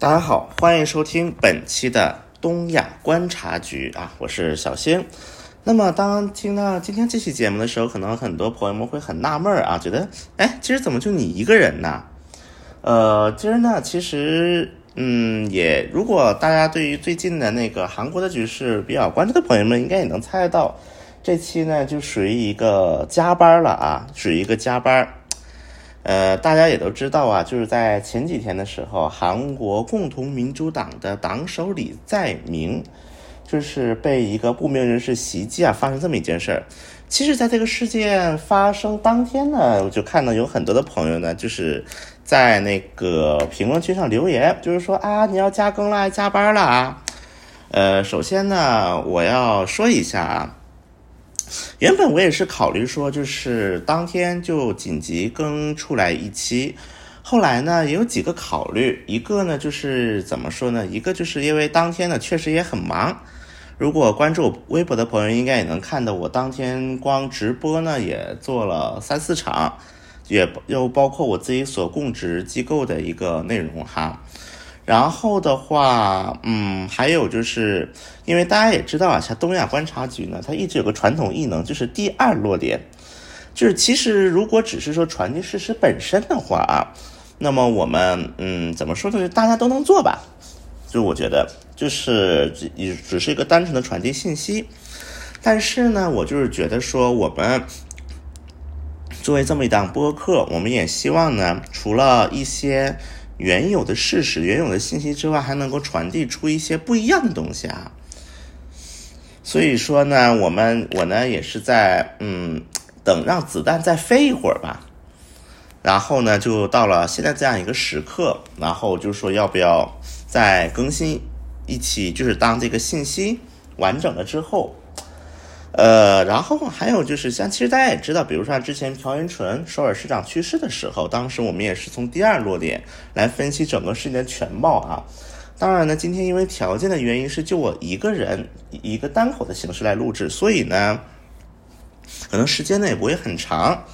大家好，欢迎收听本期的东亚观察局啊，我是小星。那么当听到今天这期节目的时候，可能很多朋友们会很纳闷啊，觉得哎，今儿怎么就你一个人呢？呃，今儿呢，其实嗯，也如果大家对于最近的那个韩国的局势比较关注的朋友们，应该也能猜得到，这期呢就属于一个加班了啊，属于一个加班。呃，大家也都知道啊，就是在前几天的时候，韩国共同民主党的党首李在明，就是被一个不明人士袭击啊，发生这么一件事儿。其实，在这个事件发生当天呢，我就看到有很多的朋友呢，就是在那个评论区上留言，就是说啊，你要加更了，加班了啊。呃，首先呢，我要说一下啊。原本我也是考虑说，就是当天就紧急更出来一期。后来呢，也有几个考虑，一个呢就是怎么说呢？一个就是因为当天呢确实也很忙。如果关注我微博的朋友，应该也能看到我当天光直播呢也做了三四场，也又包括我自己所供职机构的一个内容哈。然后的话，嗯，还有就是，因为大家也知道啊，像东亚观察局呢，它一直有个传统异能，就是第二落点，就是其实如果只是说传递事实本身的话啊，那么我们嗯怎么说呢？就大家都能做吧？就我觉得，就是只只是一个单纯的传递信息，但是呢，我就是觉得说，我们作为这么一档播客，我们也希望呢，除了一些。原有的事实、原有的信息之外，还能够传递出一些不一样的东西啊。所以说呢，我们我呢也是在嗯等让子弹再飞一会儿吧。然后呢，就到了现在这样一个时刻，然后就说要不要再更新一期，就是当这个信息完整了之后。呃，然后还有就是，像其实大家也知道，比如说之前朴元淳首尔市长去世的时候，当时我们也是从第二落点来分析整个事件的全貌啊。当然呢，今天因为条件的原因，是就我一个人以一个单口的形式来录制，所以呢，可能时间呢也不会很长。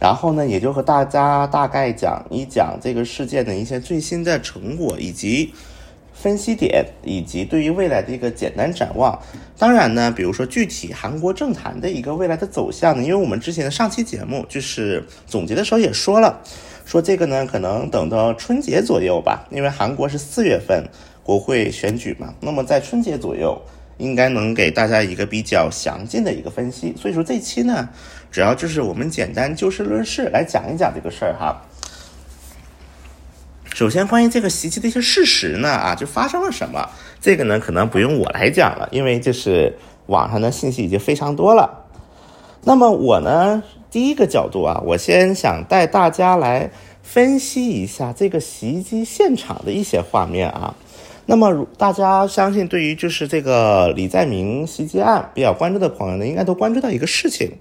然后呢，也就和大家大概讲一讲这个事件的一些最新的成果以及。分析点以及对于未来的一个简单展望，当然呢，比如说具体韩国政坛的一个未来的走向呢，因为我们之前的上期节目就是总结的时候也说了，说这个呢可能等到春节左右吧，因为韩国是四月份国会选举嘛，那么在春节左右应该能给大家一个比较详尽的一个分析，所以说这期呢，主要就是我们简单就事论事来讲一讲这个事儿哈。首先，关于这个袭击的一些事实呢，啊，就发生了什么？这个呢，可能不用我来讲了，因为就是网上的信息已经非常多了。那么我呢，第一个角度啊，我先想带大家来分析一下这个袭击现场的一些画面啊。那么大家相信，对于就是这个李在明袭击案比较关注的朋友呢，应该都关注到一个事情，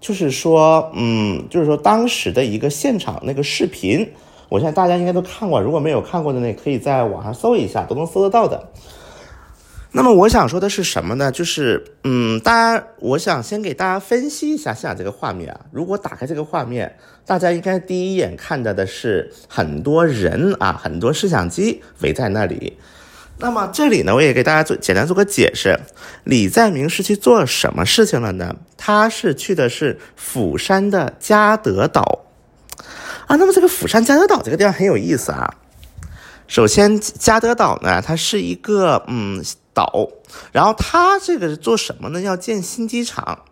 就是说，嗯，就是说当时的一个现场那个视频。我相信大家应该都看过，如果没有看过的呢，可以在网上搜一下，都能搜得到的。那么我想说的是什么呢？就是，嗯，大家，我想先给大家分析一下现在这个画面啊。如果打开这个画面，大家应该第一眼看到的是很多人啊，很多摄像机围在那里。那么这里呢，我也给大家做简单做个解释。李在明是去做什么事情了呢？他是去的是釜山的嘉德岛。啊，那么这个釜山嘉德岛这个地方很有意思啊。首先，嘉德岛呢，它是一个嗯岛，然后它这个是做什么呢？要建新机场。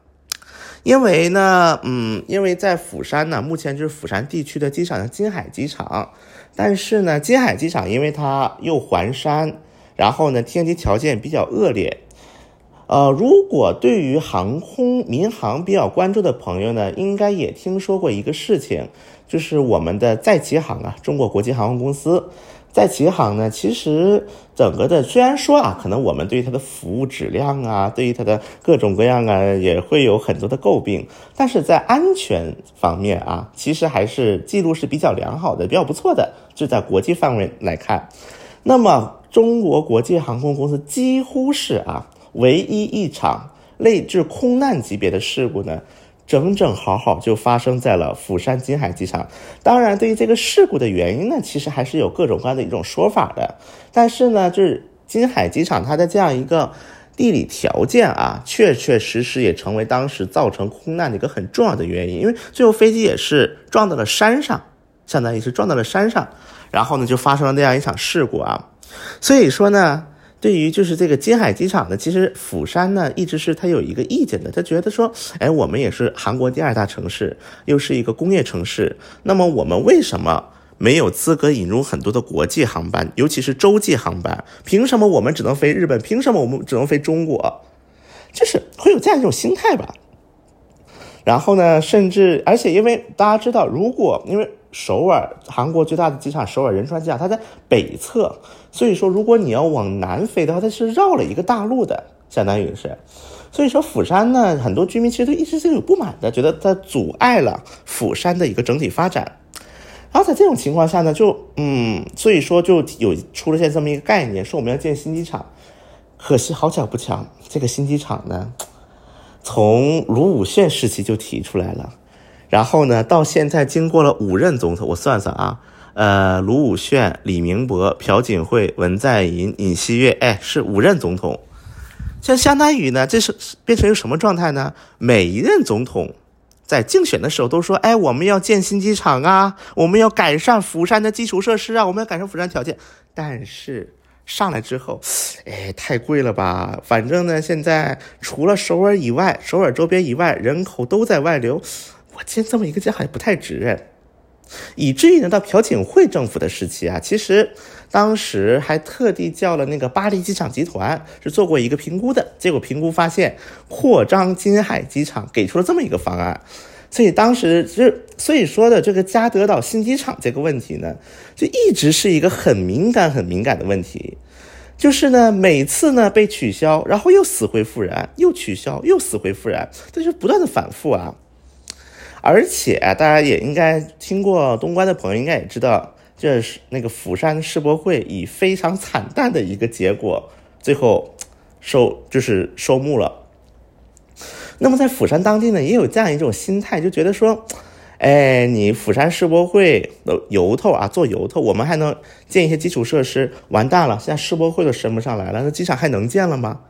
因为呢，嗯，因为在釜山呢，目前就是釜山地区的机场叫金海机场，但是呢，金海机场因为它又环山，然后呢，天气条件比较恶劣。呃，如果对于航空民航比较关注的朋友呢，应该也听说过一个事情。就是我们的在籍航啊，中国国际航空公司，在籍航呢，其实整个的虽然说啊，可能我们对于它的服务质量啊，对于它的各种各样啊，也会有很多的诟病，但是在安全方面啊，其实还是记录是比较良好的，比较不错的。就在国际范围来看，那么中国国际航空公司几乎是啊，唯一一场类就是空难级别的事故呢。整整好好就发生在了釜山金海机场。当然，对于这个事故的原因呢，其实还是有各种各样的一种说法的。但是呢，就是金海机场它的这样一个地理条件啊，确确实实也成为当时造成空难的一个很重要的原因。因为最后飞机也是撞到了山上，相当于是撞到了山上，然后呢就发生了那样一场事故啊。所以说呢。对于就是这个金海机场呢，其实釜山呢一直是他有一个意见的，他觉得说，哎，我们也是韩国第二大城市，又是一个工业城市，那么我们为什么没有资格引入很多的国际航班，尤其是洲际航班？凭什么我们只能飞日本？凭什么我们只能飞中国？就是会有这样一种心态吧。然后呢，甚至而且因为大家知道，如果因为。首尔，韩国最大的机场首尔仁川机场，它在北侧，所以说如果你要往南飞的话，它是绕了一个大陆的，相当于是。所以说釜山呢，很多居民其实都一直是有不满的，觉得它阻碍了釜山的一个整体发展。然后在这种情况下呢，就嗯，所以说就有出了现这么一个概念，说我们要建新机场。可惜好巧不巧，这个新机场呢，从卢武铉时期就提出来了。然后呢，到现在经过了五任总统，我算算啊，呃，卢武铉、李明博、朴槿惠、文在寅、尹锡悦，哎，是五任总统。像相当于呢，这是变成一个什么状态呢？每一任总统在竞选的时候都说，哎，我们要建新机场啊，我们要改善釜山的基础设施啊，我们要改善釜山条件。但是上来之后，哎，太贵了吧？反正呢，现在除了首尔以外，首尔周边以外，人口都在外流。我建这么一个家还不太值，以至于呢，到朴槿惠政府的时期啊，其实当时还特地叫了那个巴黎机场集团是做过一个评估的，结果评估发现扩张金海机场给出了这么一个方案，所以当时就所以说的这个加德岛新机场这个问题呢，就一直是一个很敏感很敏感的问题，就是呢每次呢被取消，然后又死灰复燃，又取消又死灰复燃，这就不断的反复啊。而且大家也应该听过东关的朋友应该也知道，就是那个釜山世博会以非常惨淡的一个结果，最后收就是收幕了。那么在釜山当地呢，也有这样一种心态，就觉得说，哎，你釜山世博会的由头啊，做由头，我们还能建一些基础设施，完蛋了，现在世博会都升不上来了，那机场还能建了吗？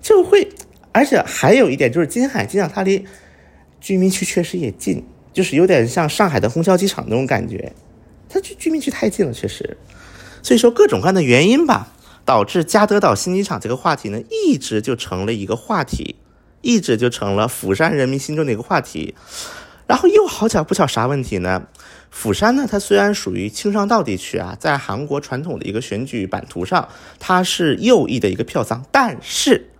就会，而且还有一点就是金海机场它离。居民区确实也近，就是有点像上海的虹桥机场那种感觉，它距居民区太近了，确实。所以说各种各样的原因吧，导致加德岛新机场这个话题呢，一直就成了一个话题，一直就成了釜山人民心中的一个话题。然后又好巧不巧啥问题呢？釜山呢，它虽然属于青上道地区啊，在韩国传统的一个选举版图上，它是右翼的一个票仓，但是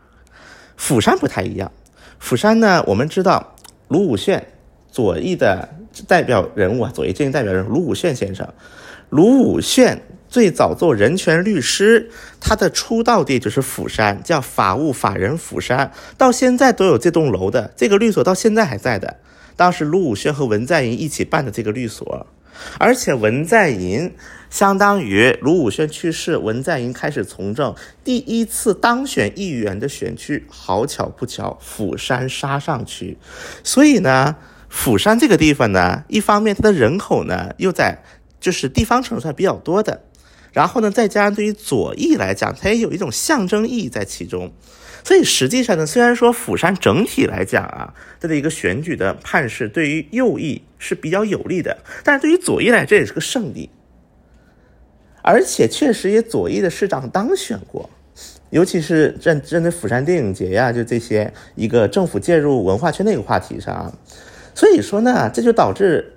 釜山不太一样。釜山呢，我们知道。卢武铉，左翼的代表人物啊，左翼阵营代表人物卢武铉先生。卢武铉最早做人权律师，他的出道地就是釜山，叫法务法人釜山，到现在都有这栋楼的这个律所，到现在还在的。当时卢武铉和文在寅一起办的这个律所，而且文在寅。相当于卢武铉去世，文在寅开始从政，第一次当选议员的选区，好巧不巧，釜山沙上区，所以呢，釜山这个地方呢，一方面它的人口呢又在就是地方城市比较多的，然后呢，再加上对于左翼来讲，它也有一种象征意义在其中，所以实际上呢，虽然说釜山整体来讲啊，它的一个选举的判势对于右翼是比较有利的，但是对于左翼来，这也是个胜利。而且确实也左翼的市长当选过，尤其是针针对釜山电影节呀，就这些一个政府介入文化圈的一个话题上，所以说呢，这就导致，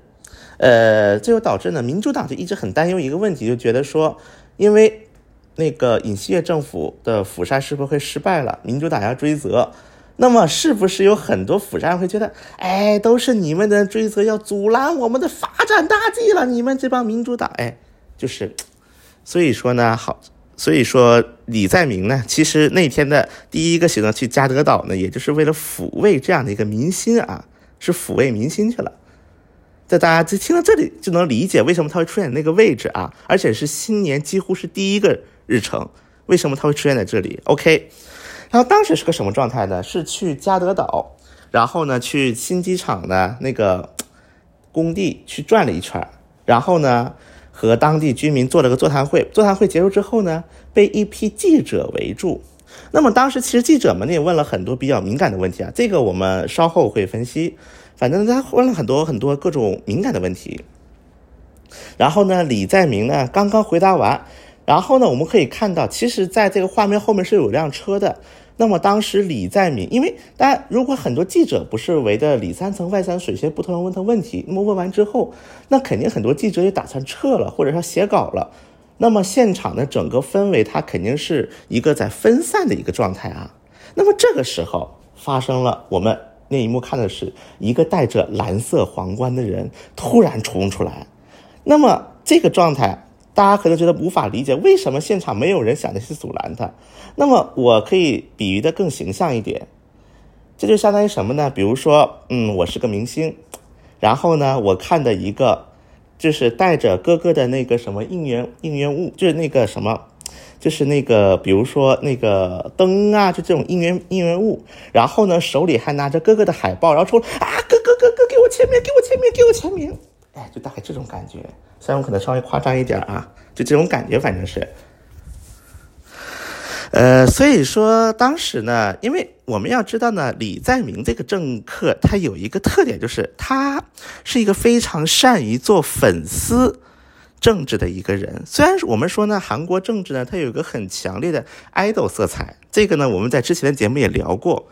呃，这就导致呢，民主党就一直很担忧一个问题，就觉得说，因为那个尹锡悦政府的釜山是不是会失败了，民主党要追责，那么是不是有很多釜山会觉得，哎，都是你们的追责要阻拦我们的发展大计了，你们这帮民主党，哎，就是。所以说呢，好，所以说李在明呢，其实那天的第一个行动去加德岛呢，也就是为了抚慰这样的一个民心啊，是抚慰民心去了。在大家就听到这里就能理解为什么他会出现那个位置啊，而且是新年几乎是第一个日程，为什么他会出现在这里？OK，然后当时是个什么状态呢？是去加德岛然后呢去新机场的那个工地去转了一圈，然后呢和当地居民做了个座谈会。座谈会结束之后呢，被一批记者围住。那么当时其实记者们也问了很多比较敏感的问题啊，这个我们稍后会分析。反正他问了很多很多各种敏感的问题。然后呢，李在明呢刚刚回答完，然后呢我们可以看到，其实在这个画面后面是有辆车的。那么当时李在明，因为大家如果很多记者不是围着里三层外三水先不同人问他问题，那么问完之后，那肯定很多记者也打算撤了，或者说写稿了。那么现场的整个氛围，它肯定是一个在分散的一个状态啊。那么这个时候发生了，我们那一幕看的是一个戴着蓝色皇冠的人突然冲出来。那么这个状态，大家可能觉得无法理解，为什么现场没有人想着去阻拦他？那么我可以比喻的更形象一点，这就相当于什么呢？比如说，嗯，我是个明星，然后呢，我看的一个。就是带着哥哥的那个什么应援应援物，就是那个什么，就是那个比如说那个灯啊，就这种应援应援物。然后呢，手里还拿着哥哥的海报，然后说啊，哥哥哥哥，给我签名，给我签名，给我签名。哎，就大概这种感觉，虽然我可能稍微夸张一点啊，就这种感觉，反正是。呃，所以说当时呢，因为我们要知道呢，李在明这个政客他有一个特点，就是他是一个非常善于做粉丝政治的一个人。虽然我们说呢，韩国政治呢，它有一个很强烈的爱豆色彩，这个呢，我们在之前的节目也聊过。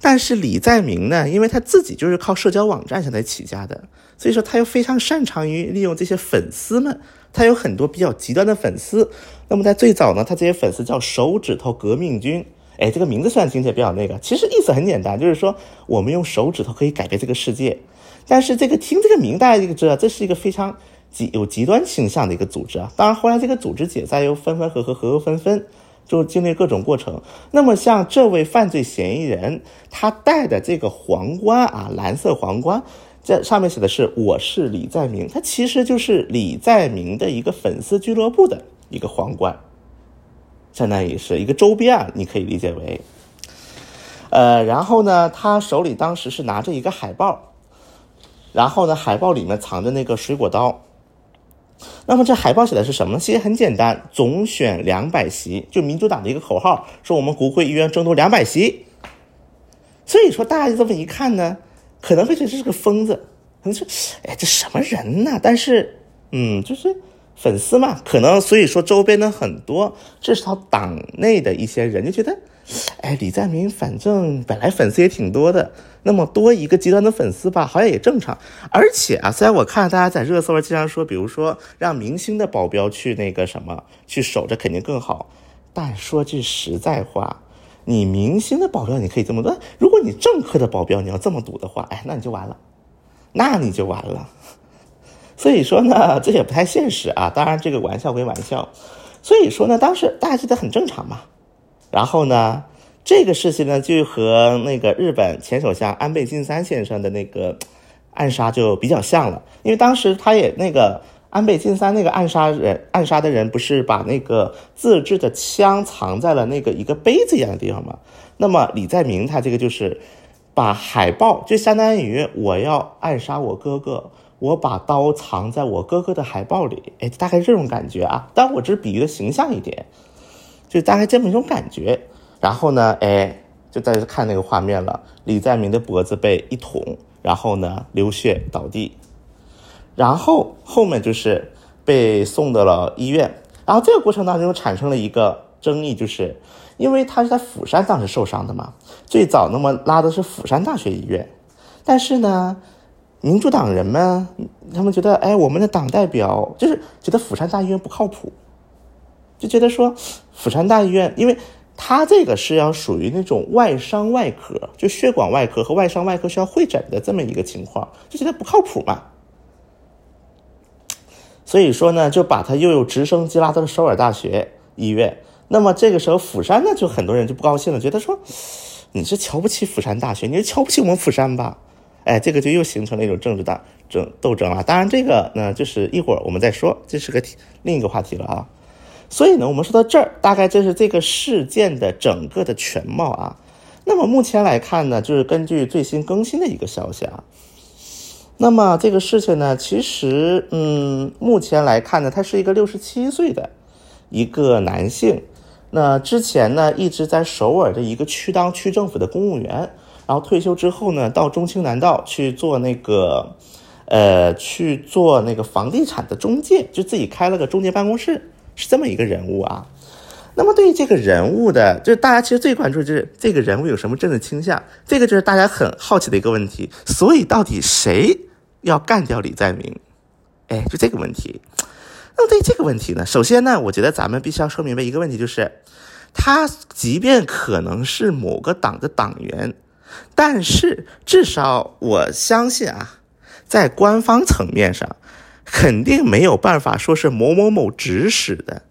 但是李在明呢，因为他自己就是靠社交网站上来起家的，所以说他又非常擅长于利用这些粉丝们。他有很多比较极端的粉丝，那么在最早呢，他这些粉丝叫手指头革命军。哎，这个名字虽然听起来比较那个，其实意思很简单，就是说我们用手指头可以改变这个世界。但是这个听这个名，大家就知道这是一个非常极有极端倾向的一个组织啊。当然后来这个组织解散又分分合合，合合分分，就经历各种过程。那么像这位犯罪嫌疑人，他戴的这个皇冠啊，蓝色皇冠。这上面写的是“我是李在明”，他其实就是李在明的一个粉丝俱乐部的一个皇冠，相当于是一个周边啊，你可以理解为。呃，然后呢，他手里当时是拿着一个海报，然后呢，海报里面藏着那个水果刀。那么这海报写的是什么？其实很简单，总选两百席，就民主党的一个口号，说我们国会议员争夺两百席。所以说，大家这么一看呢。可能会觉得这是个疯子，可能是，哎，这什么人呢？但是，嗯，就是粉丝嘛，可能所以说周边的很多，至少党内的一些人就觉得，哎，李在明反正本来粉丝也挺多的，那么多一个极端的粉丝吧，好像也正常。而且啊，虽然我看大家在热搜上经常说，比如说让明星的保镖去那个什么去守着肯定更好，但说句实在话。你明星的保镖你可以这么做，如果你政客的保镖你要这么赌的话，哎，那你就完了，那你就完了。所以说呢，这也不太现实啊。当然，这个玩笑归玩笑。所以说呢，当时大家觉得很正常嘛。然后呢，这个事情呢，就和那个日本前首相安倍晋三先生的那个暗杀就比较像了，因为当时他也那个。安倍晋三那个暗杀人，暗杀的人不是把那个自制的枪藏在了那个一个杯子一样的地方吗？那么李在明他这个就是把海报，就相当于我要暗杀我哥哥，我把刀藏在我哥哥的海报里，哎，大概这种感觉啊。当然我只是比喻的形象一点，就大概这么一种感觉。然后呢，哎，就在这看那个画面了，李在明的脖子被一捅，然后呢流血倒地。然后后面就是被送到了医院，然后这个过程当中产生了一个争议，就是因为他是在釜山当时受伤的嘛，最早那么拉的是釜山大学医院，但是呢，民主党人们他们觉得，哎，我们的党代表就是觉得釜山大医院不靠谱，就觉得说釜山大医院，因为他这个是要属于那种外伤外科，就血管外科和外伤外科需要会诊的这么一个情况，就觉得不靠谱嘛。所以说呢，就把他又有直升机拉到了首尔大学医院。那么这个时候，釜山呢，就很多人就不高兴了，觉得说你是瞧不起釜山大学，你是瞧不起我们釜山吧？哎，这个就又形成了一种政治大争斗争啊。当然，这个呢，就是一会儿我们再说，这是个另一个话题了啊。所以呢，我们说到这儿，大概这是这个事件的整个的全貌啊。那么目前来看呢，就是根据最新更新的一个消息啊，那么这个事情呢，其实嗯，目前来看呢，他是一个六十七岁的一个男性，那之前呢一直在首尔的一个区当区政府的公务员，然后退休之后呢，到中青南道去做那个呃去做那个房地产的中介，就自己开了个中介办公室，是这么一个人物啊。那么对于这个人物的，就是大家其实最关注就是这个人物有什么政治倾向，这个就是大家很好奇的一个问题。所以到底谁要干掉李在明？哎，就这个问题。那么对于这个问题呢，首先呢，我觉得咱们必须要说明白一个问题，就是他即便可能是某个党的党员，但是至少我相信啊，在官方层面上，肯定没有办法说是某某某指使的。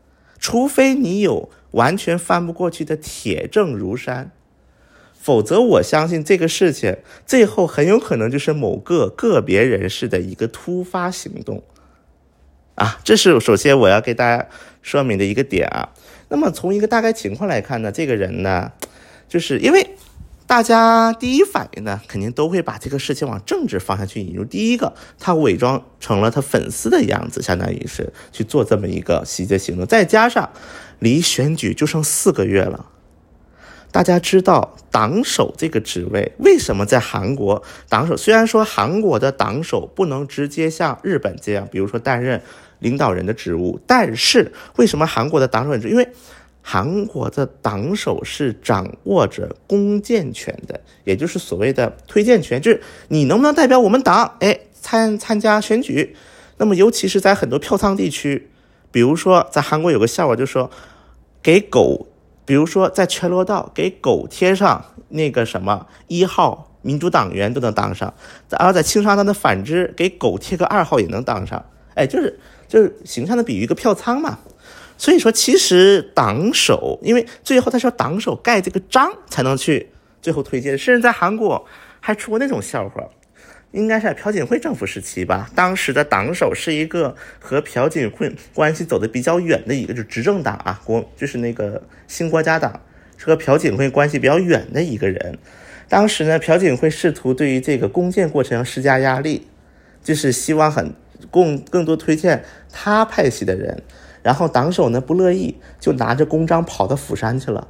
除非你有完全翻不过去的铁证如山，否则我相信这个事情最后很有可能就是某个个别人士的一个突发行动，啊，这是首先我要给大家说明的一个点啊。那么从一个大概情况来看呢，这个人呢，就是因为。大家第一反应呢，肯定都会把这个事情往政治方向去引入。第一个，他伪装成了他粉丝的样子，相当于是去做这么一个袭击行动。再加上离选举就剩四个月了，大家知道党首这个职位为什么在韩国党首？虽然说韩国的党首不能直接像日本这样，比如说担任领导人的职务，但是为什么韩国的党首？因为韩国的党首是掌握着公荐权的，也就是所谓的推荐权，就是你能不能代表我们党，哎，参参加选举。那么，尤其是在很多票仓地区，比如说在韩国有个笑话，就说给狗，比如说在全罗道给狗贴上那个什么一号民主党员都能当上，然后在青山道的反之，给狗贴个二号也能当上。哎，就是就是形象的比喻一个票仓嘛。所以说，其实党首，因为最后他是要党首盖这个章才能去最后推荐，甚至在韩国还出过那种笑话，应该是在朴槿惠政府时期吧。当时的党首是一个和朴槿惠关系走的比较远的一个，就执政党啊，国就是那个新国家党，是和朴槿惠关系比较远的一个人。当时呢，朴槿惠试图对于这个公荐过程施加压力，就是希望很更更多推荐他派系的人。然后党首呢不乐意，就拿着公章跑到釜山去了，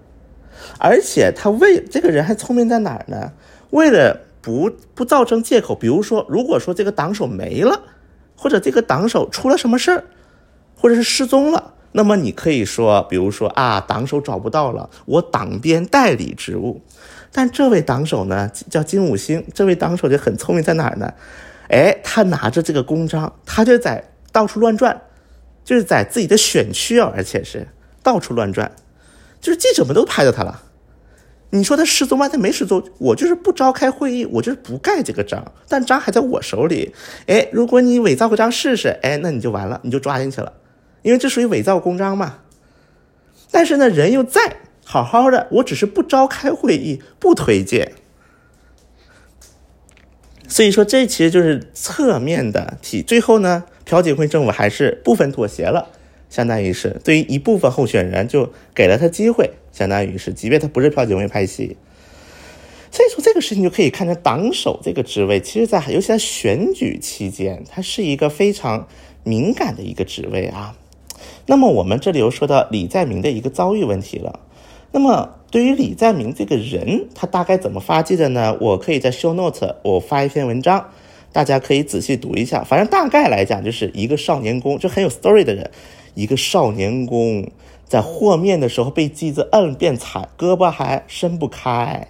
而且他为这个人还聪明在哪儿呢？为了不不造成借口，比如说，如果说这个党首没了，或者这个党首出了什么事儿，或者是失踪了，那么你可以说，比如说啊，党首找不到了，我党编代理职务。但这位党首呢叫金武星，这位党首就很聪明在哪儿呢？哎，他拿着这个公章，他就在到处乱转。就是在自己的选区啊，而且是到处乱转，就是记者们都拍到他了。你说他失踪吗？他没失踪，我就是不召开会议，我就是不盖这个章，但章还在我手里。哎，如果你伪造个章试试，哎，那你就完了，你就抓进去了，因为这属于伪造公章嘛。但是呢，人又在好好的，我只是不召开会议，不推荐。所以说，这其实就是侧面的体。最后呢。朴槿惠政府还是部分妥协了，相当于是对于一部分候选人就给了他机会，相当于是即便他不是朴槿惠派系，所以说这个事情就可以看成党首这个职位，其实在尤其在选举期间，它是一个非常敏感的一个职位啊。那么我们这里又说到李在明的一个遭遇问题了。那么对于李在明这个人，他大概怎么发迹的呢？我可以在 show note 我发一篇文章。大家可以仔细读一下，反正大概来讲，就是一个少年宫，就很有 story 的人，一个少年宫在和面的时候被机子摁变残，胳膊还伸不开。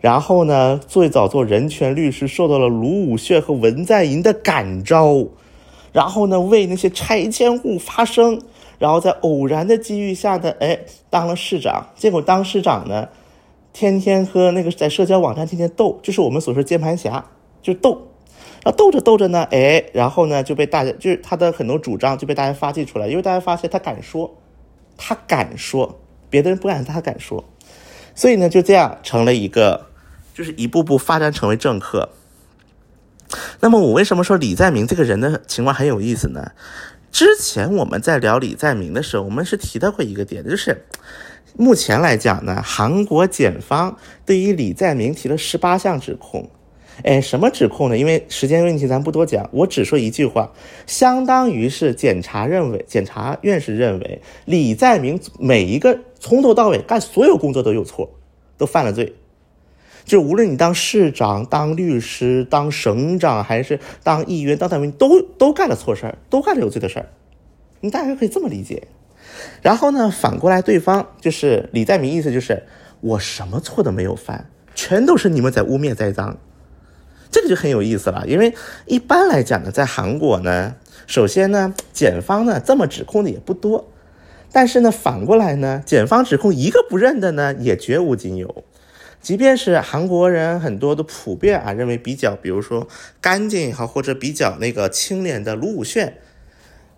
然后呢，最早做人权律师，受到了卢武铉和文在寅的感召，然后呢，为那些拆迁户发声，然后在偶然的机遇下呢，哎，当了市长。结果当市长呢，天天和那个在社交网站天天斗，就是我们所说键盘侠，就斗。然后斗着斗着呢，哎，然后呢就被大家就是他的很多主张就被大家发迹出来，因为大家发现他敢说，他敢说，别的人不敢，他敢说，所以呢就这样成了一个，就是一步步发展成为政客。那么我为什么说李在明这个人的情况很有意思呢？之前我们在聊李在明的时候，我们是提到过一个点，就是目前来讲呢，韩国检方对于李在明提了十八项指控。哎，什么指控呢？因为时间问题，咱不多讲，我只说一句话，相当于是检察认为，检察院是认为李在明每一个从头到尾干所有工作都有错，都犯了罪。就无论你当市长、当律师、当省长，还是当议员、当党员，都都干了错事儿，都干了有罪的事儿。你大概可以这么理解。然后呢，反过来，对方就是李在明，意思就是我什么错都没有犯，全都是你们在污蔑栽赃。这个就很有意思了，因为一般来讲呢，在韩国呢，首先呢，检方呢这么指控的也不多，但是呢，反过来呢，检方指控一个不认的呢，也绝无仅有。即便是韩国人很多都普遍啊认为比较，比如说干净也好，或者比较那个清廉的卢武铉，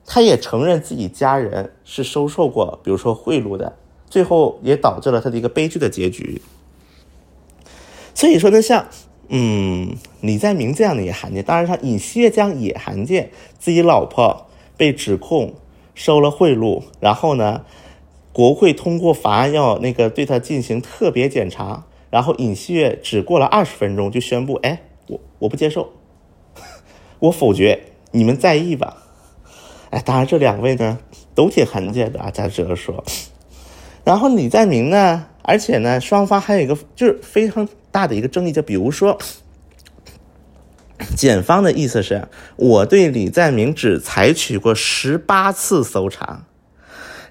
他也承认自己家人是收受过，比如说贿赂的，最后也导致了他的一个悲剧的结局。所以说呢，像。嗯，李在明这样的也罕见，当然，他尹锡悦这样也罕见。自己老婆被指控收了贿赂，然后呢，国会通过法案要那个对他进行特别检查，然后尹锡悦只过了二十分钟就宣布：“哎，我我不接受，我否决，你们在意吧？”哎，当然这两位呢都挺罕见的啊，咱只能说。然后李在明呢，而且呢，双方还有一个就是非常。大的一个争议，就比如说，检方的意思是，我对李在明只采取过十八次搜查，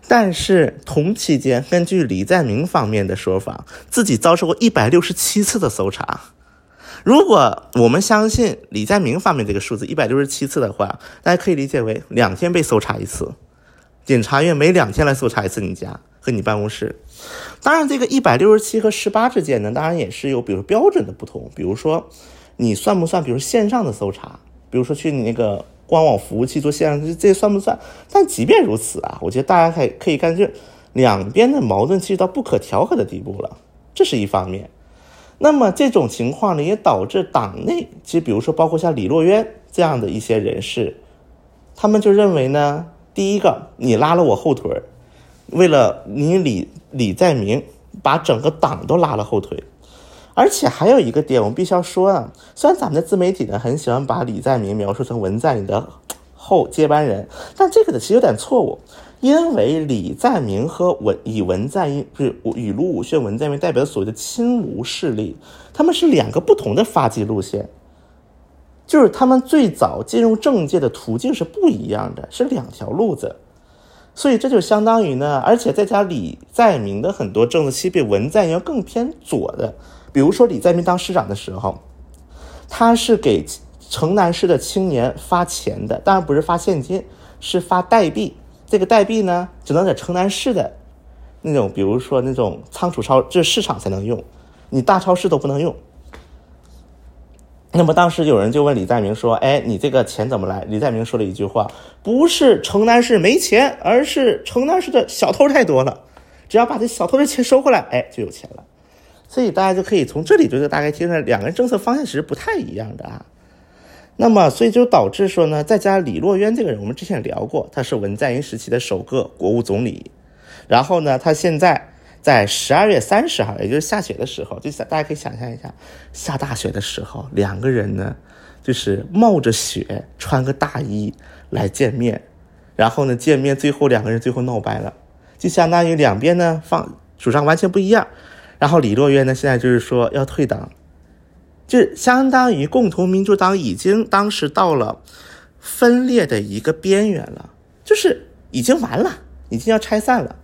但是同期间，根据李在明方面的说法，自己遭受过一百六十七次的搜查。如果我们相信李在明方面这个数字一百六十七次的话，大家可以理解为两天被搜查一次，检察院每两天来搜查一次你家和你办公室。当然，这个一百六十七和十八之间呢，当然也是有，比如标准的不同。比如说，你算不算？比如线上的搜查，比如说去你那个官网服务器做线上，这算不算？但即便如此啊，我觉得大家可可以看，就两边的矛盾其实到不可调和的地步了，这是一方面。那么这种情况呢，也导致党内，其实比如说包括像李洛渊这样的一些人士，他们就认为呢，第一个，你拉了我后腿。为了你李李在明，把整个党都拉了后腿，而且还有一个点，我们必须要说啊。虽然咱们的自媒体呢很喜欢把李在明描述成文在寅的后接班人，但这个呢其实有点错误，因为李在明和文以文在寅不是以卢武铉文在寅代表的所谓的亲吴势力，他们是两个不同的发迹路线，就是他们最早进入政界的途径是不一样的，是两条路子。所以这就相当于呢，而且再加李在明的很多政策，比文在寅要更偏左的。比如说李在明当市长的时候，他是给城南市的青年发钱的，当然不是发现金，是发代币。这个代币呢，只能在城南市的那种，比如说那种仓储超，就是市场才能用，你大超市都不能用。那么当时有人就问李在明说：“哎，你这个钱怎么来？”李在明说了一句话：“不是城南市没钱，而是城南市的小偷太多了。只要把这小偷的钱收回来，哎，就有钱了。”所以大家就可以从这里就大概听出来，两个人政策方向其实不太一样的啊。那么，所以就导致说呢，再加李洛渊这个人，我们之前聊过，他是文在寅时期的首个国务总理，然后呢，他现在。在十二月三十号，也就是下雪的时候，就想大家可以想象一下，下大雪的时候，两个人呢，就是冒着雪穿个大衣来见面，然后呢见面，最后两个人最后闹掰了，就相当于两边呢放主张完全不一样，然后李洛渊呢现在就是说要退党，就相当于共同民主党已经当时到了分裂的一个边缘了，就是已经完了，已经要拆散了。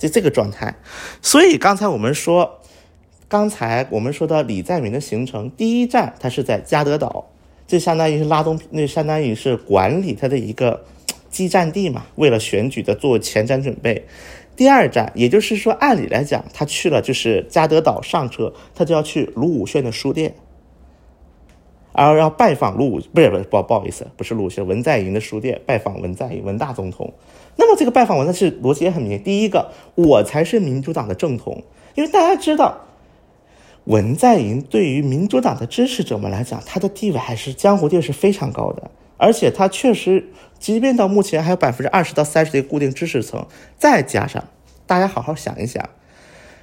就这个状态，所以刚才我们说，刚才我们说到李在明的行程，第一站他是在加德岛，就相当于是拉动，那相当于是管理他的一个基站地嘛，为了选举的做前瞻准备。第二站，也就是说，按理来讲，他去了就是加德岛上车，他就要去卢武铉的书店，而要拜访卢武，不是不是不不好意思，不是卢武铉，文在寅的书店拜访文在寅文大总统。那么这个拜访文，它是逻辑也很明显。第一个，我才是民主党的正统，因为大家知道，文在寅对于民主党的支持者们来讲，他的地位还是江湖地位是非常高的，而且他确实，即便到目前还有百分之二十到三十的固定支持层，再加上大家好好想一想，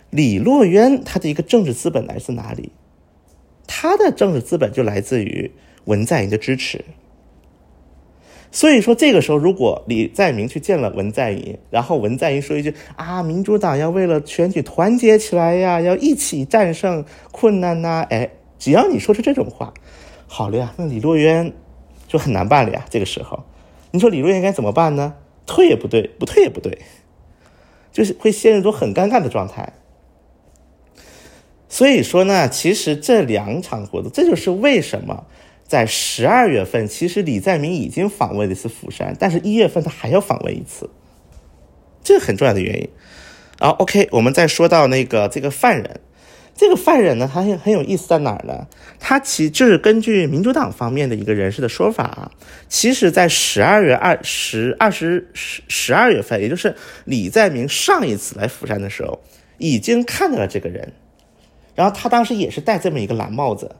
李洛渊他的一个政治资本来自哪里？他的政治资本就来自于文在寅的支持。所以说，这个时候如果李在明去见了文在寅，然后文在寅说一句啊，民主党要为了选举团结起来呀，要一起战胜困难呐，哎，只要你说出这种话，好了呀，那李洛渊就很难办了呀。这个时候，你说李洛渊该怎么办呢？退也不对，不退也不对，就是会陷入一种很尴尬的状态。所以说呢，其实这两场活动，这就是为什么在十二月份，其实李在明已经访问了一次釜山，但是一月份他还要访问一次，这个很重要的原因。然后 OK，我们再说到那个这个犯人，这个犯人呢，他很很有意思在哪儿呢？他其就是根据民主党方面的一个人士的说法啊，其实在十二月二十二十十十二月份，也就是李在明上一次来釜山的时候，已经看到了这个人。然后他当时也是戴这么一个蓝帽子，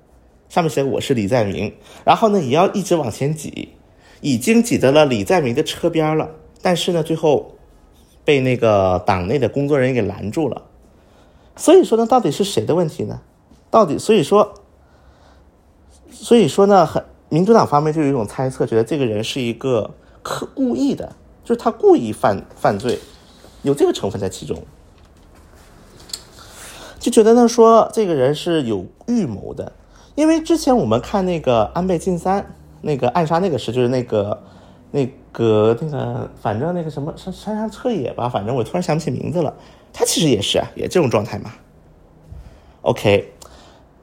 上面写“我是李在明”，然后呢也要一直往前挤，已经挤到了李在明的车边了，但是呢最后被那个党内的工作人员给拦住了。所以说呢，到底是谁的问题呢？到底所以说，所以说呢，很民主党方面就有一种猜测，觉得这个人是一个刻故意的，就是他故意犯犯罪，有这个成分在其中。就觉得呢，说这个人是有预谋的，因为之前我们看那个安倍晋三那个暗杀那个事，就是那个那个那个，反正那个什么山山上彻野吧，反正我突然想不起名字了。他其实也是啊，也这种状态嘛。OK，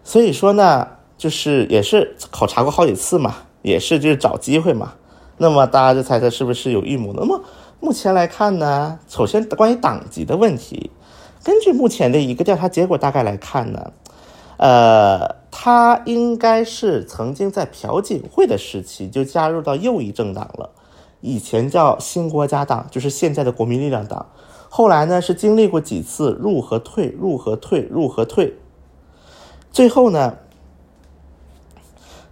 所以说呢，就是也是考察过好几次嘛，也是就是找机会嘛。那么大家就猜测是不是有预谋？那么目前来看呢，首先关于党籍的问题。根据目前的一个调查结果，大概来看呢，呃，他应该是曾经在朴槿惠的时期就加入到右翼政党了，以前叫新国家党，就是现在的国民力量党。后来呢，是经历过几次入和退、入和退、入和退，最后呢，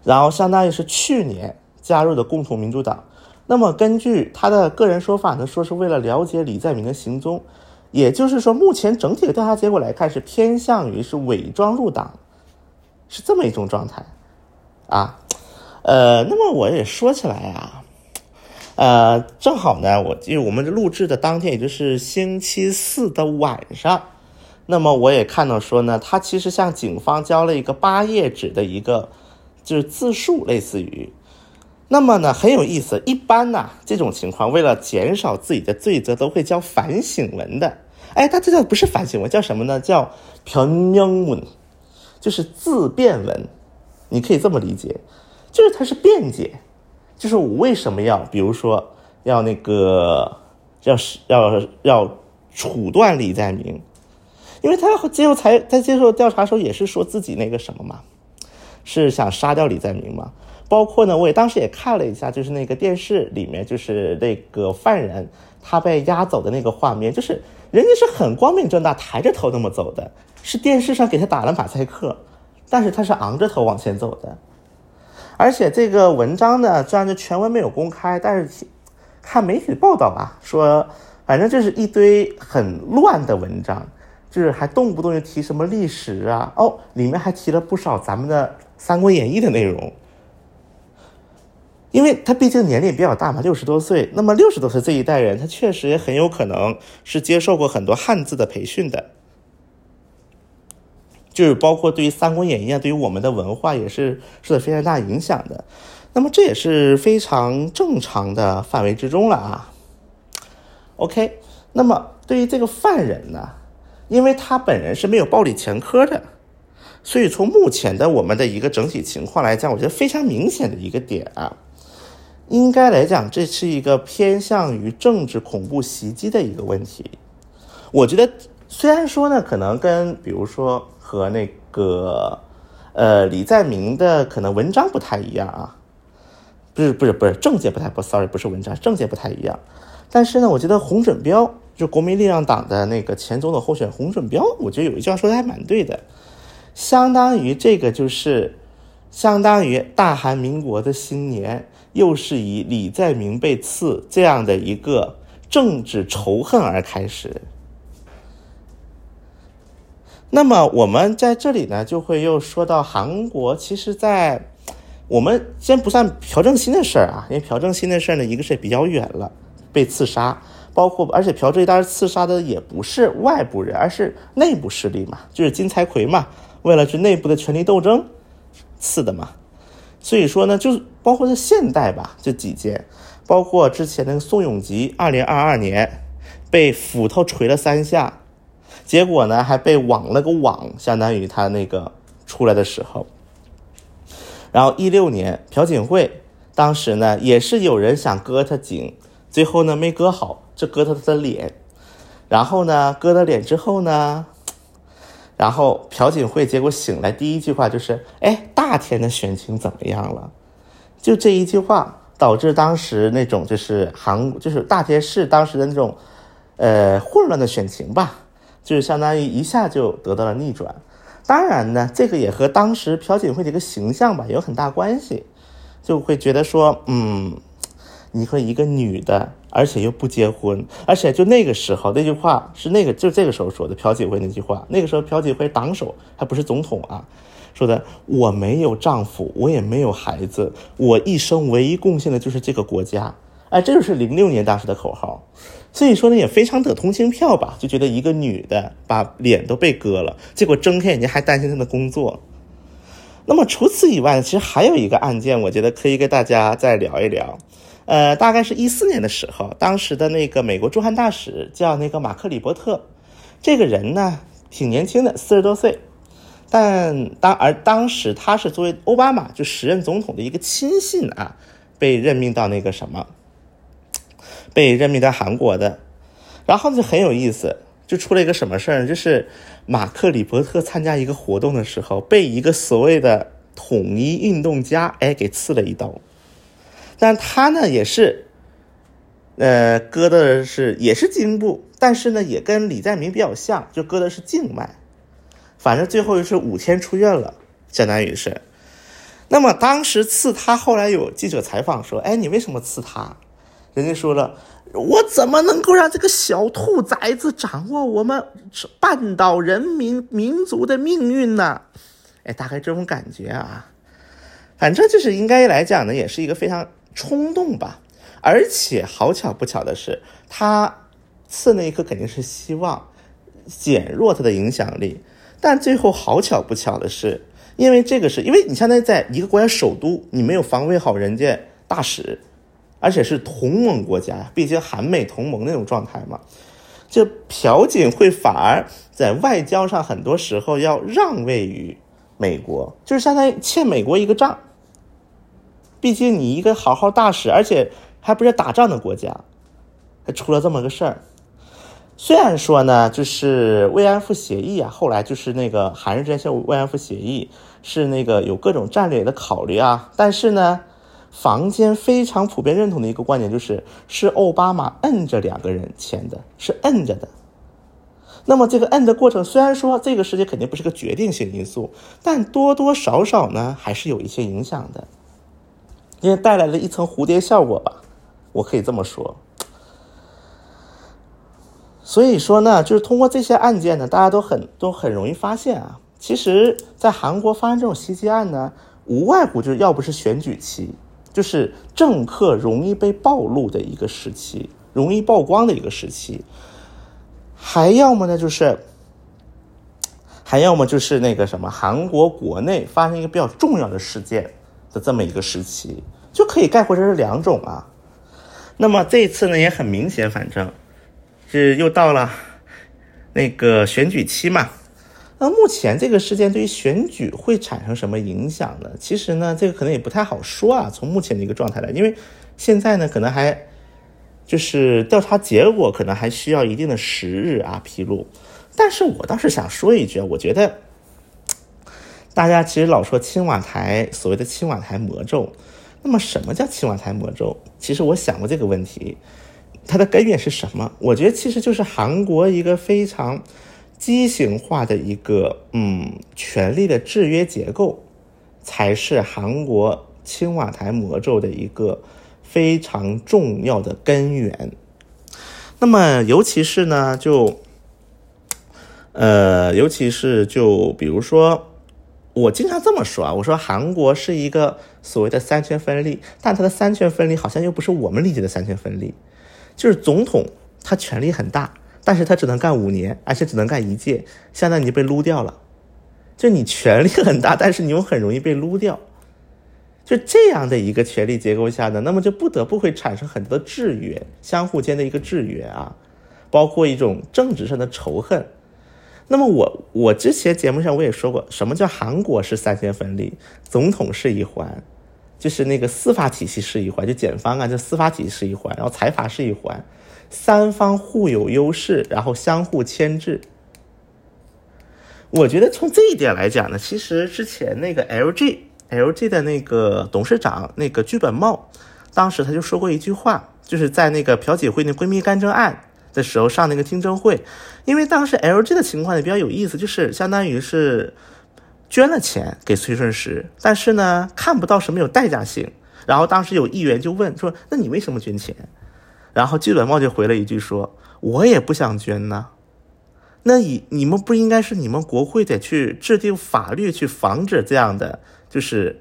然后相当于是去年加入的共同民主党。那么根据他的个人说法呢，说是为了了解李在明的行踪。也就是说，目前整体的调查结果来看，是偏向于是伪装入党，是这么一种状态，啊，呃，那么我也说起来啊，呃，正好呢，我因为我们录制的当天，也就是星期四的晚上，那么我也看到说呢，他其实向警方交了一个八页纸的一个就是自述，类似于。那么呢，很有意思。一般呢，这种情况为了减少自己的罪责，都会交反省文的。哎，他这叫不是反省文，叫什么呢？叫변명文，就是自辩文。你可以这么理解，就是他是辩解，就是我为什么要，比如说要那个，要是要要处断李在明，因为他接受才在接受调查时候也是说自己那个什么嘛，是想杀掉李在明嘛。包括呢，我也当时也看了一下，就是那个电视里面，就是那个犯人他被押走的那个画面，就是人家是很光明正大抬着头那么走的，是电视上给他打了马赛克，但是他是昂着头往前走的。而且这个文章呢，虽然就全文没有公开，但是看媒体报道啊，说反正就是一堆很乱的文章，就是还动不动就提什么历史啊，哦，里面还提了不少咱们的《三国演义》的内容。因为他毕竟年龄比较大嘛，六十多岁。那么六十多岁这一代人，他确实也很有可能是接受过很多汉字的培训的，就是包括对于《三国演义》啊，对于我们的文化也是受到非常大影响的。那么这也是非常正常的范围之中了啊。OK，那么对于这个犯人呢，因为他本人是没有暴力前科的。所以从目前的我们的一个整体情况来讲，我觉得非常明显的一个点啊。应该来讲，这是一个偏向于政治恐怖袭击的一个问题。我觉得，虽然说呢，可能跟比如说和那个呃李在明的可能文章不太一样啊，不是不是不是政界不太不，sorry，不是文章，政界不太一样。但是呢，我觉得洪准标就国民力量党的那个前总统候选洪准标，我觉得有一句话说的还蛮对的，相当于这个就是相当于大韩民国的新年。又是以李在明被刺这样的一个政治仇恨而开始，那么我们在这里呢，就会又说到韩国，其实，在我们先不算朴正熙的事儿啊，因为朴正熙的事儿呢，一个是比较远了，被刺杀，包括而且朴正熙当时刺杀的也不是外部人，而是内部势力嘛，就是金财魁嘛，为了这内部的权力斗争刺的嘛。所以说呢，就是包括在现代吧，这几件，包括之前那个宋永吉，二零二二年被斧头锤了三下。结果呢，还被网了个网，相当于他那个出来的时候。然后一六年朴槿惠，当时呢也是有人想割他颈，最后呢没割好，就割他的脸。然后呢割了脸之后呢，然后朴槿惠结果醒来第一句话就是：“哎，大田的选情怎么样了？”就这一句话，导致当时那种就是韩就是大田市当时的那种呃混乱的选情吧。就是相当于一下就得到了逆转，当然呢，这个也和当时朴槿惠的一个形象吧有很大关系，就会觉得说，嗯，你和一个女的，而且又不结婚，而且就那个时候那句话是那个就这个时候说的朴槿惠那句话，那个时候朴槿惠党首还不是总统啊，说的我没有丈夫，我也没有孩子，我一生唯一贡献的就是这个国家，哎，这就是零六年当时的口号。所以说呢，也非常得同情票吧，就觉得一个女的把脸都被割了，结果睁开眼睛还担心她的工作。那么除此以外，其实还有一个案件，我觉得可以跟大家再聊一聊。呃，大概是一四年的时候，当时的那个美国驻汉大使叫那个马克里伯特，这个人呢挺年轻的，四十多岁，但当而当时他是作为奥巴马就时任总统的一个亲信啊，被任命到那个什么。被任命到韩国的，然后就很有意思，就出了一个什么事儿，就是马克里伯特参加一个活动的时候，被一个所谓的统一运动家哎给刺了一刀，但他呢也是，呃割的是也是颈部，但是呢也跟李在明比较像，就割的是静脉，反正最后就是五天出院了，相当于是。那么当时刺他，后来有记者采访说，哎，你为什么刺他？人家说了，我怎么能够让这个小兔崽子掌握我们半岛人民民族的命运呢？哎，大概这种感觉啊，反正就是应该来讲呢，也是一个非常冲动吧。而且好巧不巧的是，他刺那一刻肯定是希望减弱他的影响力，但最后好巧不巧的是，因为这个是因为你相当于在一个国家首都，你没有防卫好人家大使。而且是同盟国家，毕竟韩美同盟那种状态嘛，就朴槿惠反而在外交上很多时候要让位于美国，就是相当于欠美国一个账。毕竟你一个好好大使，而且还不是打仗的国家，还出了这么个事儿。虽然说呢，就是慰安妇协议啊，后来就是那个韩日之间慰安妇协议是那个有各种战略的考虑啊，但是呢。坊间非常普遍认同的一个观点就是，是奥巴马摁着两个人签的，是摁着的。那么这个摁的过程，虽然说这个世界肯定不是个决定性因素，但多多少少呢，还是有一些影响的，因为带来了一层蝴蝶效果吧，我可以这么说。所以说呢，就是通过这些案件呢，大家都很都很容易发现啊，其实，在韩国发生这种袭击案呢，无外乎就是要不是选举期。就是政客容易被暴露的一个时期，容易曝光的一个时期，还要么呢，就是还要么就是那个什么，韩国国内发生一个比较重要的事件的这么一个时期，就可以概括成是两种啊。那么这一次呢，也很明显，反正是又到了那个选举期嘛。那目前这个事件对于选举会产生什么影响呢？其实呢，这个可能也不太好说啊。从目前的一个状态来，因为现在呢，可能还就是调查结果可能还需要一定的时日啊披露。但是我倒是想说一句，我觉得大家其实老说青瓦台所谓的青瓦台魔咒，那么什么叫青瓦台魔咒？其实我想过这个问题，它的根源是什么？我觉得其实就是韩国一个非常。畸形化的一个嗯权力的制约结构，才是韩国青瓦台魔咒的一个非常重要的根源。那么，尤其是呢，就呃，尤其是就比如说，我经常这么说啊，我说韩国是一个所谓的三权分立，但它的三权分立好像又不是我们理解的三权分立，就是总统他权力很大，但是他只能干五年，而且只能干一届，相当于你被撸掉了。就你权力很大，但是你又很容易被撸掉。就这样的一个权力结构下呢，那么就不得不会产生很多的制约，相互间的一个制约啊，包括一种政治上的仇恨。那么我我之前节目上我也说过，什么叫韩国是三权分立，总统是一环，就是那个司法体系是一环，就检方啊，就司法体系是一环，然后财阀是一环，三方互有优势，然后相互牵制。我觉得从这一点来讲呢，其实之前那个 LG。LG 的那个董事长那个剧本茂，当时他就说过一句话，就是在那个朴槿惠那闺蜜干政案的时候上那个听证会，因为当时 LG 的情况也比较有意思，就是相当于是捐了钱给崔顺实，但是呢看不到什么有代价性，然后当时有议员就问说，那你为什么捐钱？然后剧本茂就回了一句说，我也不想捐呢。那你你们不应该是你们国会得去制定法律去防止这样的？就是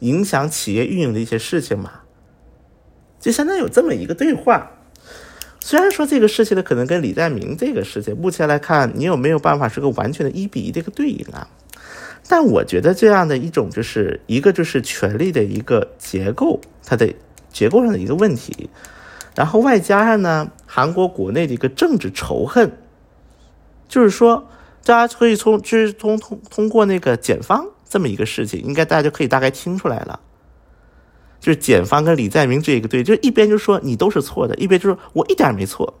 影响企业运营的一些事情嘛，就相当于有这么一个对话。虽然说这个事情呢，可能跟李在明这个事情，目前来看，你有没有办法是个完全的一比一的一个对应啊？但我觉得这样的一种，就是一个就是权力的一个结构，它的结构上的一个问题，然后外加上呢，韩国国内的一个政治仇恨，就是说，大家可以从就是通通通过那个检方。这么一个事情，应该大家就可以大概听出来了，就是检方跟李在明这一个对，就一边就说你都是错的，一边就说我一点没错，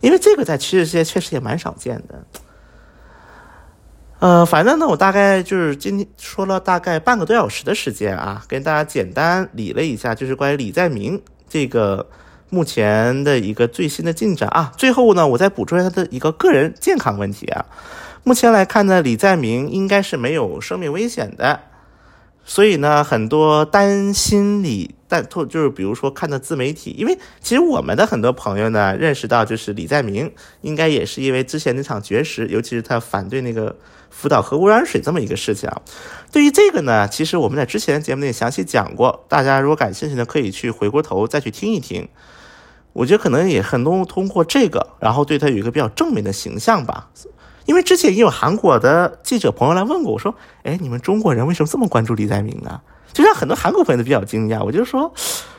因为这个在趋势界确实也蛮少见的。呃，反正呢，我大概就是今天说了大概半个多小时的时间啊，跟大家简单理了一下，就是关于李在明这个目前的一个最新的进展啊。最后呢，我再补充一下他的一个个人健康问题啊。目前来看呢，李在明应该是没有生命危险的，所以呢，很多担心李但透就是比如说看到自媒体，因为其实我们的很多朋友呢认识到，就是李在明应该也是因为之前那场绝食，尤其是他反对那个福岛核污染水这么一个事情。对于这个呢，其实我们在之前节目里详细讲过，大家如果感兴趣呢，可以去回过头再去听一听。我觉得可能也很多通过这个，然后对他有一个比较正面的形象吧。因为之前也有韩国的记者朋友来问过我说：“哎，你们中国人为什么这么关注李在明呢？”就让很多韩国朋友都比较惊讶。我就说，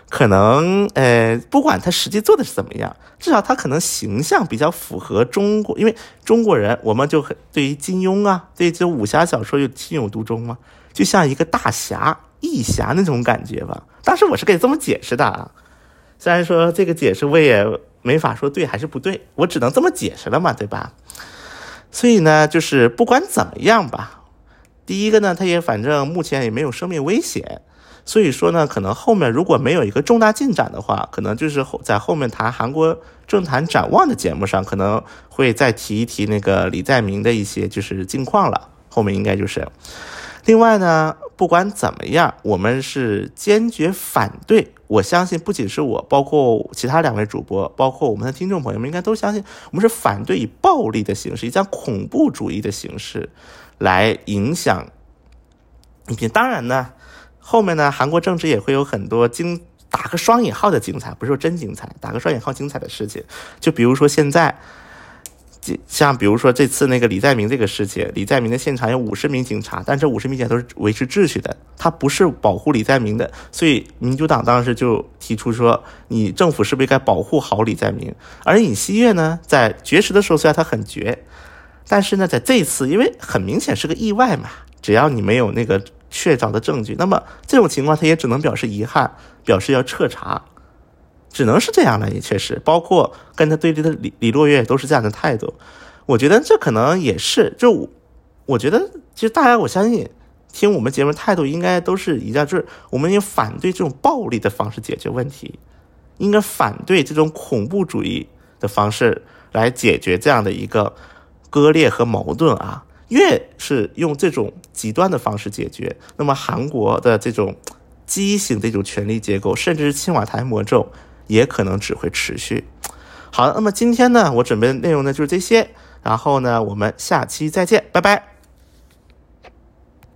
可能呃，不管他实际做的是怎么样，至少他可能形象比较符合中国。因为中国人，我们就很对于金庸啊，对这武侠小说就情有独钟嘛，就像一个大侠、义侠那种感觉吧。当时我是可以这么解释的啊，虽然说这个解释我也没法说对还是不对，我只能这么解释了嘛，对吧？所以呢，就是不管怎么样吧，第一个呢，他也反正目前也没有生命危险，所以说呢，可能后面如果没有一个重大进展的话，可能就是后在后面谈韩国政坛展望的节目上，可能会再提一提那个李在明的一些就是近况了。后面应该就是，另外呢。不管怎么样，我们是坚决反对。我相信，不仅是我，包括其他两位主播，包括我们的听众朋友们，应该都相信，我们是反对以暴力的形式，以这样恐怖主义的形式来影响。当然呢，后面呢，韩国政治也会有很多精打个双引号的精彩，不是说真精彩，打个双引号精彩的事情。就比如说现在。像比如说这次那个李在明这个事情，李在明的现场有五十名警察，但这五十名警察都是维持秩序的，他不是保护李在明的，所以民主党当时就提出说，你政府是不是该保护好李在明？而尹锡悦呢，在绝食的时候虽然他很绝，但是呢，在这次因为很明显是个意外嘛，只要你没有那个确凿的证据，那么这种情况他也只能表示遗憾，表示要彻查。只能是这样了，也确实，包括跟他对立的李李洛月都是这样的态度。我觉得这可能也是，就我觉得其实大家我相信听我们节目态度应该都是一样，就是我们应反对这种暴力的方式解决问题，应该反对这种恐怖主义的方式来解决这样的一个割裂和矛盾啊。越是用这种极端的方式解决，那么韩国的这种畸形的一种权力结构，甚至是青瓦台魔咒。也可能只会持续。好，那么今天呢，我准备的内容呢就是这些。然后呢，我们下期再见，拜拜。